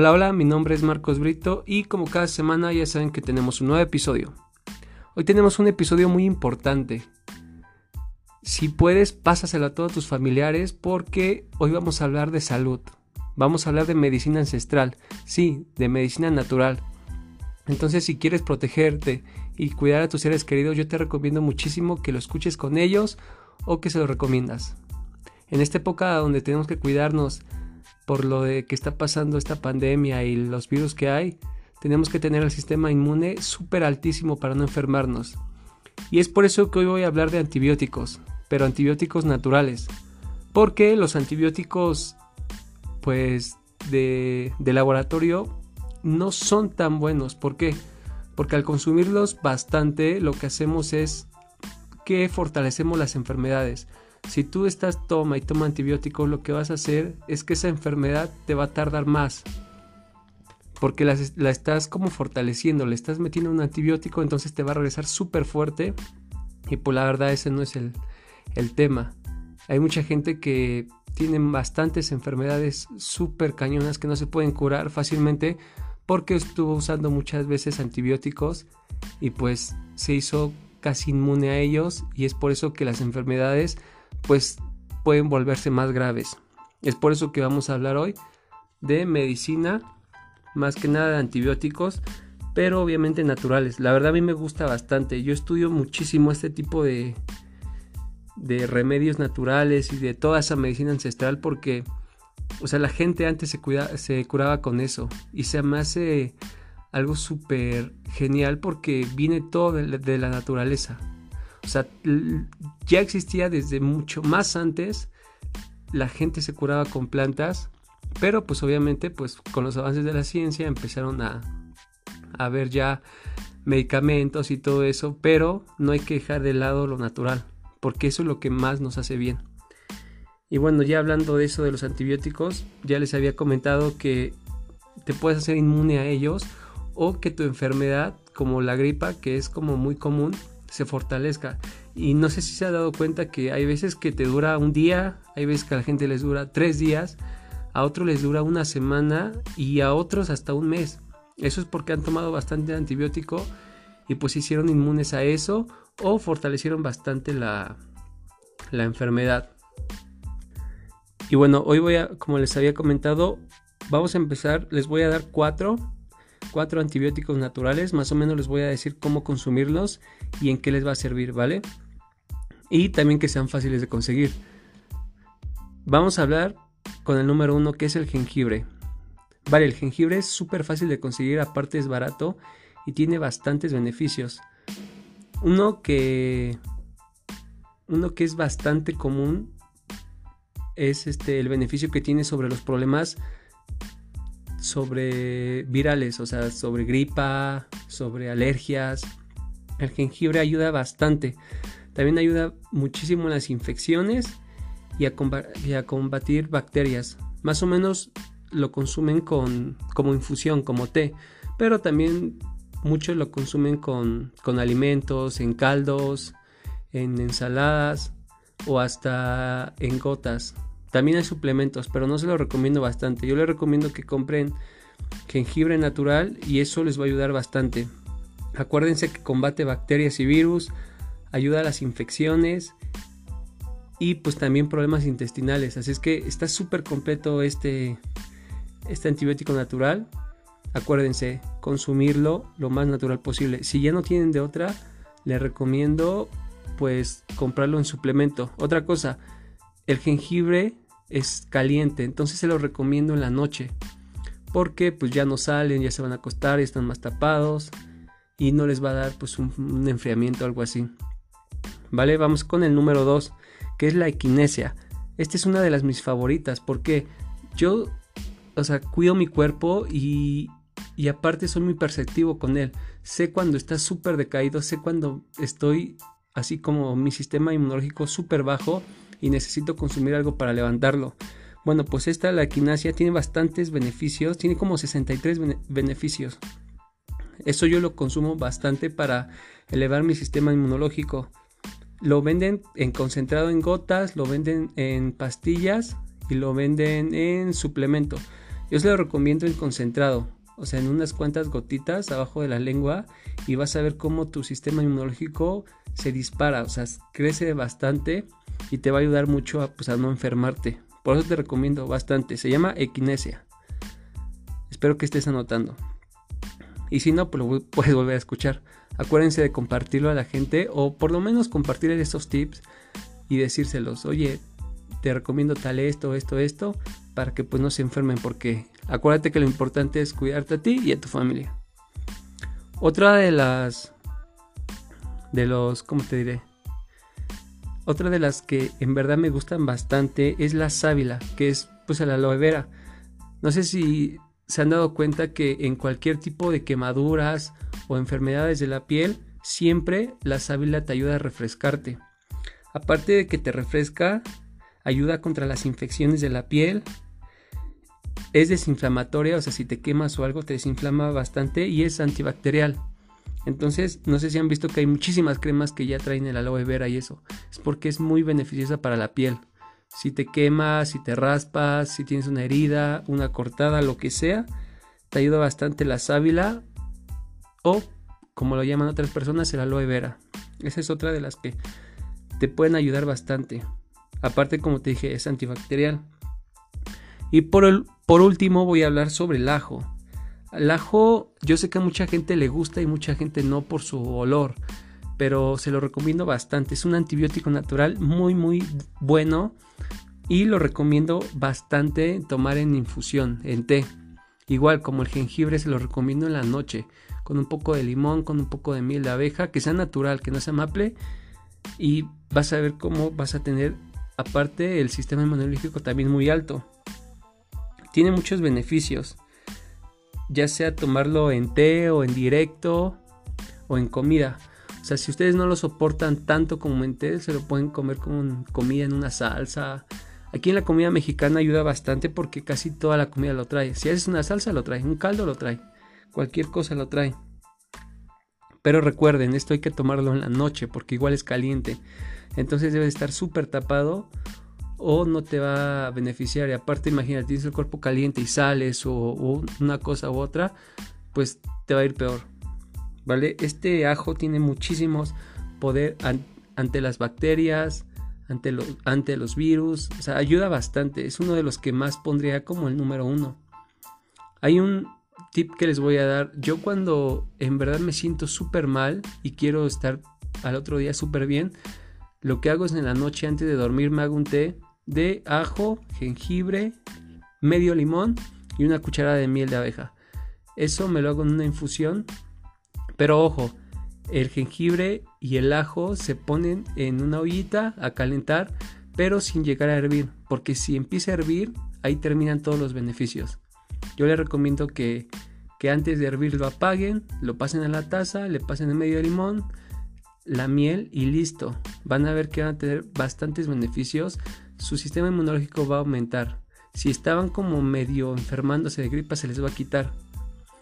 Hola, hola, mi nombre es Marcos Brito y como cada semana ya saben que tenemos un nuevo episodio. Hoy tenemos un episodio muy importante. Si puedes, pásaselo a todos tus familiares porque hoy vamos a hablar de salud. Vamos a hablar de medicina ancestral, sí, de medicina natural. Entonces, si quieres protegerte y cuidar a tus seres queridos, yo te recomiendo muchísimo que lo escuches con ellos o que se lo recomiendas. En esta época donde tenemos que cuidarnos por lo de que está pasando esta pandemia y los virus que hay, tenemos que tener el sistema inmune súper altísimo para no enfermarnos. Y es por eso que hoy voy a hablar de antibióticos, pero antibióticos naturales. Porque los antibióticos, pues, de, de laboratorio no son tan buenos. ¿Por qué? Porque al consumirlos bastante, lo que hacemos es que fortalecemos las enfermedades. Si tú estás toma y toma antibióticos, lo que vas a hacer es que esa enfermedad te va a tardar más. Porque la, estás como fortaleciendo, le estás metiendo un antibiótico, entonces te va a regresar súper fuerte. Y pues la verdad ese no es el, el tema. Hay mucha gente que tiene bastantes enfermedades súper cañonas que no se pueden curar fácilmente porque estuvo usando muchas veces antibióticos y pues se hizo casi inmune a ellos y es por eso que las enfermedades pues pueden volverse más graves. Es por eso que vamos a hablar hoy de medicina, más que nada de antibióticos, pero obviamente naturales. La verdad a mí me gusta bastante. Yo estudio muchísimo este tipo de, de remedios naturales y de toda esa medicina ancestral porque, o sea, la gente antes se, se curaba con eso y se me hace algo súper genial porque viene todo de la naturaleza. O sea, ya existía desde mucho más antes. La gente se curaba con plantas, pero pues obviamente pues con los avances de la ciencia empezaron a, a ver ya medicamentos y todo eso, pero no hay que dejar de lado lo natural, porque eso es lo que más nos hace bien. Y bueno, ya hablando de eso de los antibióticos, ya les había comentado que te puedes hacer inmune a ellos o que tu enfermedad, como la gripa, que es como muy común, se fortalezca. Y no sé si se ha dado cuenta que hay veces que te dura un día, hay veces que a la gente les dura tres días, a otros les dura una semana y a otros hasta un mes. Eso es porque han tomado bastante antibiótico y pues hicieron inmunes a eso o fortalecieron bastante la, la enfermedad. Y bueno, hoy voy a, como les había comentado, vamos a empezar, les voy a dar cuatro cuatro antibióticos naturales, más o menos les voy a decir cómo consumirlos y en qué les va a servir, ¿vale? Y también que sean fáciles de conseguir. Vamos a hablar con el número uno que es el jengibre. Vale, el jengibre es súper fácil de conseguir, aparte es barato y tiene bastantes beneficios. Uno que uno que es bastante común es este el beneficio que tiene sobre los problemas sobre virales, o sea, sobre gripa, sobre alergias. El jengibre ayuda bastante. También ayuda muchísimo en las infecciones y a, combatir bacterias. Más o menos lo consumen con, como infusión, como té, pero también muchos lo consumen con, con alimentos, en caldos, en ensaladas o hasta en gotas. También hay suplementos, pero no se lo recomiendo bastante. Yo les recomiendo que compren jengibre natural y eso les va a ayudar bastante. Acuérdense que combate bacterias y virus, ayuda a las infecciones y pues también problemas intestinales. Así es que está súper completo este, este antibiótico natural. Acuérdense, consumirlo lo más natural posible. Si ya no tienen de otra, les recomiendo pues comprarlo en suplemento. Otra cosa, el jengibre es caliente, entonces se lo recomiendo en la noche. Porque pues ya no salen, ya se van a acostar, y están más tapados y no les va a dar pues un, enfriamiento o algo así. Vale, vamos con el número 2, que es la equinesia. Esta es una de las mis favoritas porque yo, o sea, cuido mi cuerpo y, y aparte soy muy perceptivo con él. Sé cuando está súper decaído, sé cuando estoy así como mi sistema inmunológico súper bajo y necesito consumir algo para levantarlo. Bueno, pues esta, la equinacia, tiene bastantes beneficios, tiene como 63 beneficios. Eso yo lo consumo bastante para elevar mi sistema inmunológico. Lo venden en concentrado en gotas, lo venden en pastillas y lo venden en suplemento. Yo se lo recomiendo en concentrado, o sea, en unas cuantas gotitas abajo de la lengua y vas a ver cómo tu sistema inmunológico se dispara, o sea, crece bastante y te va a ayudar mucho a, pues, no enfermarte. Por eso te recomiendo bastante. Se llama equinesia. Espero que estés anotando. Y si no, pues lo puedes volver a escuchar. Acuérdense de compartirlo a la gente o por lo menos compartir estos tips y decírselos. Oye, te recomiendo tal esto, esto, esto, para que pues no se enfermen porque acuérdate que lo importante es cuidarte a ti y a tu familia. Otra de las de los, ¿cómo te diré? Otra de las que en verdad me gustan bastante es la sábila, que es pues la aloe vera. No sé si se han dado cuenta que en cualquier tipo de quemaduras o enfermedades de la piel, siempre la sábila te ayuda a refrescarte. Aparte de que te refresca, ayuda contra las infecciones de la piel. Es desinflamatoria, o sea, si te quemas o algo te desinflama bastante y es antibacterial. Entonces, no sé si han visto que hay muchísimas cremas que ya traen el aloe vera y eso. Es porque es muy beneficiosa para la piel. Si te quemas, si te raspas, si tienes una herida, una cortada, lo que sea, te ayuda bastante la sábila o, como lo llaman otras personas, el aloe vera. Esa es otra de las que te pueden ayudar bastante. Aparte, como te dije, es antibacterial. Y por, por último voy a hablar sobre el ajo. El ajo yo sé que a mucha gente le gusta y mucha gente no por su olor, pero se lo recomiendo bastante. Es un antibiótico natural muy muy bueno y lo recomiendo bastante tomar en infusión, en té. Igual como el jengibre se lo recomiendo en la noche, con un poco de limón, con un poco de miel de abeja, que sea natural, que no sea maple y vas a ver cómo vas a tener aparte el sistema inmunológico también muy alto. Tiene muchos beneficios ya sea tomarlo en té o en directo o en comida. O sea, si ustedes no lo soportan tanto como en té, se lo pueden comer con comida en una salsa. Aquí en la comida mexicana ayuda bastante porque casi toda la comida lo trae. Si haces una salsa, lo trae. Un caldo, lo trae. Cualquier cosa lo trae. Pero recuerden, esto hay que tomarlo en la noche porque igual es caliente. Entonces debe estar súper tapado o no te va a beneficiar. Y aparte, imagínate, tienes el cuerpo caliente y sales o, una cosa u otra, pues te va a ir peor. ¿Vale? Este ajo tiene muchísimos poder ante las bacterias, ante ante los virus, o sea, ayuda bastante. Es uno de los que más pondría como el número uno. Hay un tip que les voy a dar. Yo cuando en verdad me siento súper mal y quiero estar al otro día súper bien, lo que hago es en la noche antes de dormir me hago un té de ajo, jengibre, medio limón y una cucharada de miel de abeja. Eso me lo hago en una infusión. Pero ojo, el jengibre y el ajo se ponen en una ollita a calentar, pero sin llegar a hervir, porque si empieza a hervir, ahí terminan todos los beneficios. Yo les recomiendo que, que antes de hervir lo apaguen, lo pasen a la taza, le pasen el medio limón, la miel y listo. Van a ver que van a tener bastantes beneficios su sistema inmunológico va a aumentar. Si estaban como medio enfermándose de gripa, se les va a quitar.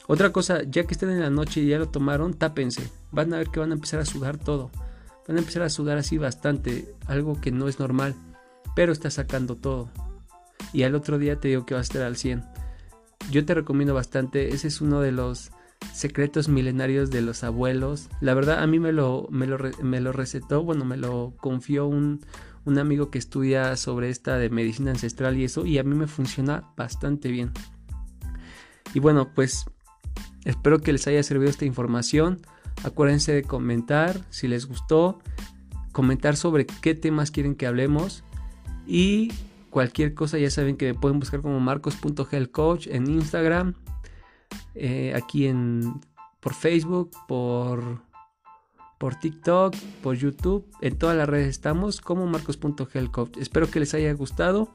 Otra cosa, ya que estén en la noche y ya lo tomaron, tápense. Van a ver que van a empezar a sudar todo. Van a empezar a sudar así bastante, algo que no es normal, pero está sacando todo. Y al otro día te digo que va a estar al 100. Yo te recomiendo bastante, ese es uno de los secretos milenarios de los abuelos. La verdad, a mí me lo, me lo, me lo recetó, bueno, me lo confió un, un amigo que estudia sobre esta de medicina ancestral y eso, y a mí me funciona bastante bien. Y bueno, pues espero que les haya servido esta información. Acuérdense de comentar si les gustó, comentar sobre qué temas quieren que hablemos y cualquier cosa ya saben que me pueden buscar como marcos.healthcoach en Instagram, eh, aquí en por Facebook, por por TikTok, por YouTube, en todas las redes estamos como marcos.healthcoach. Espero que les haya gustado.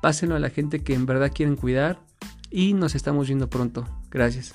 Pásenlo a la gente que en verdad quieren cuidar y nos estamos viendo pronto. Gracias.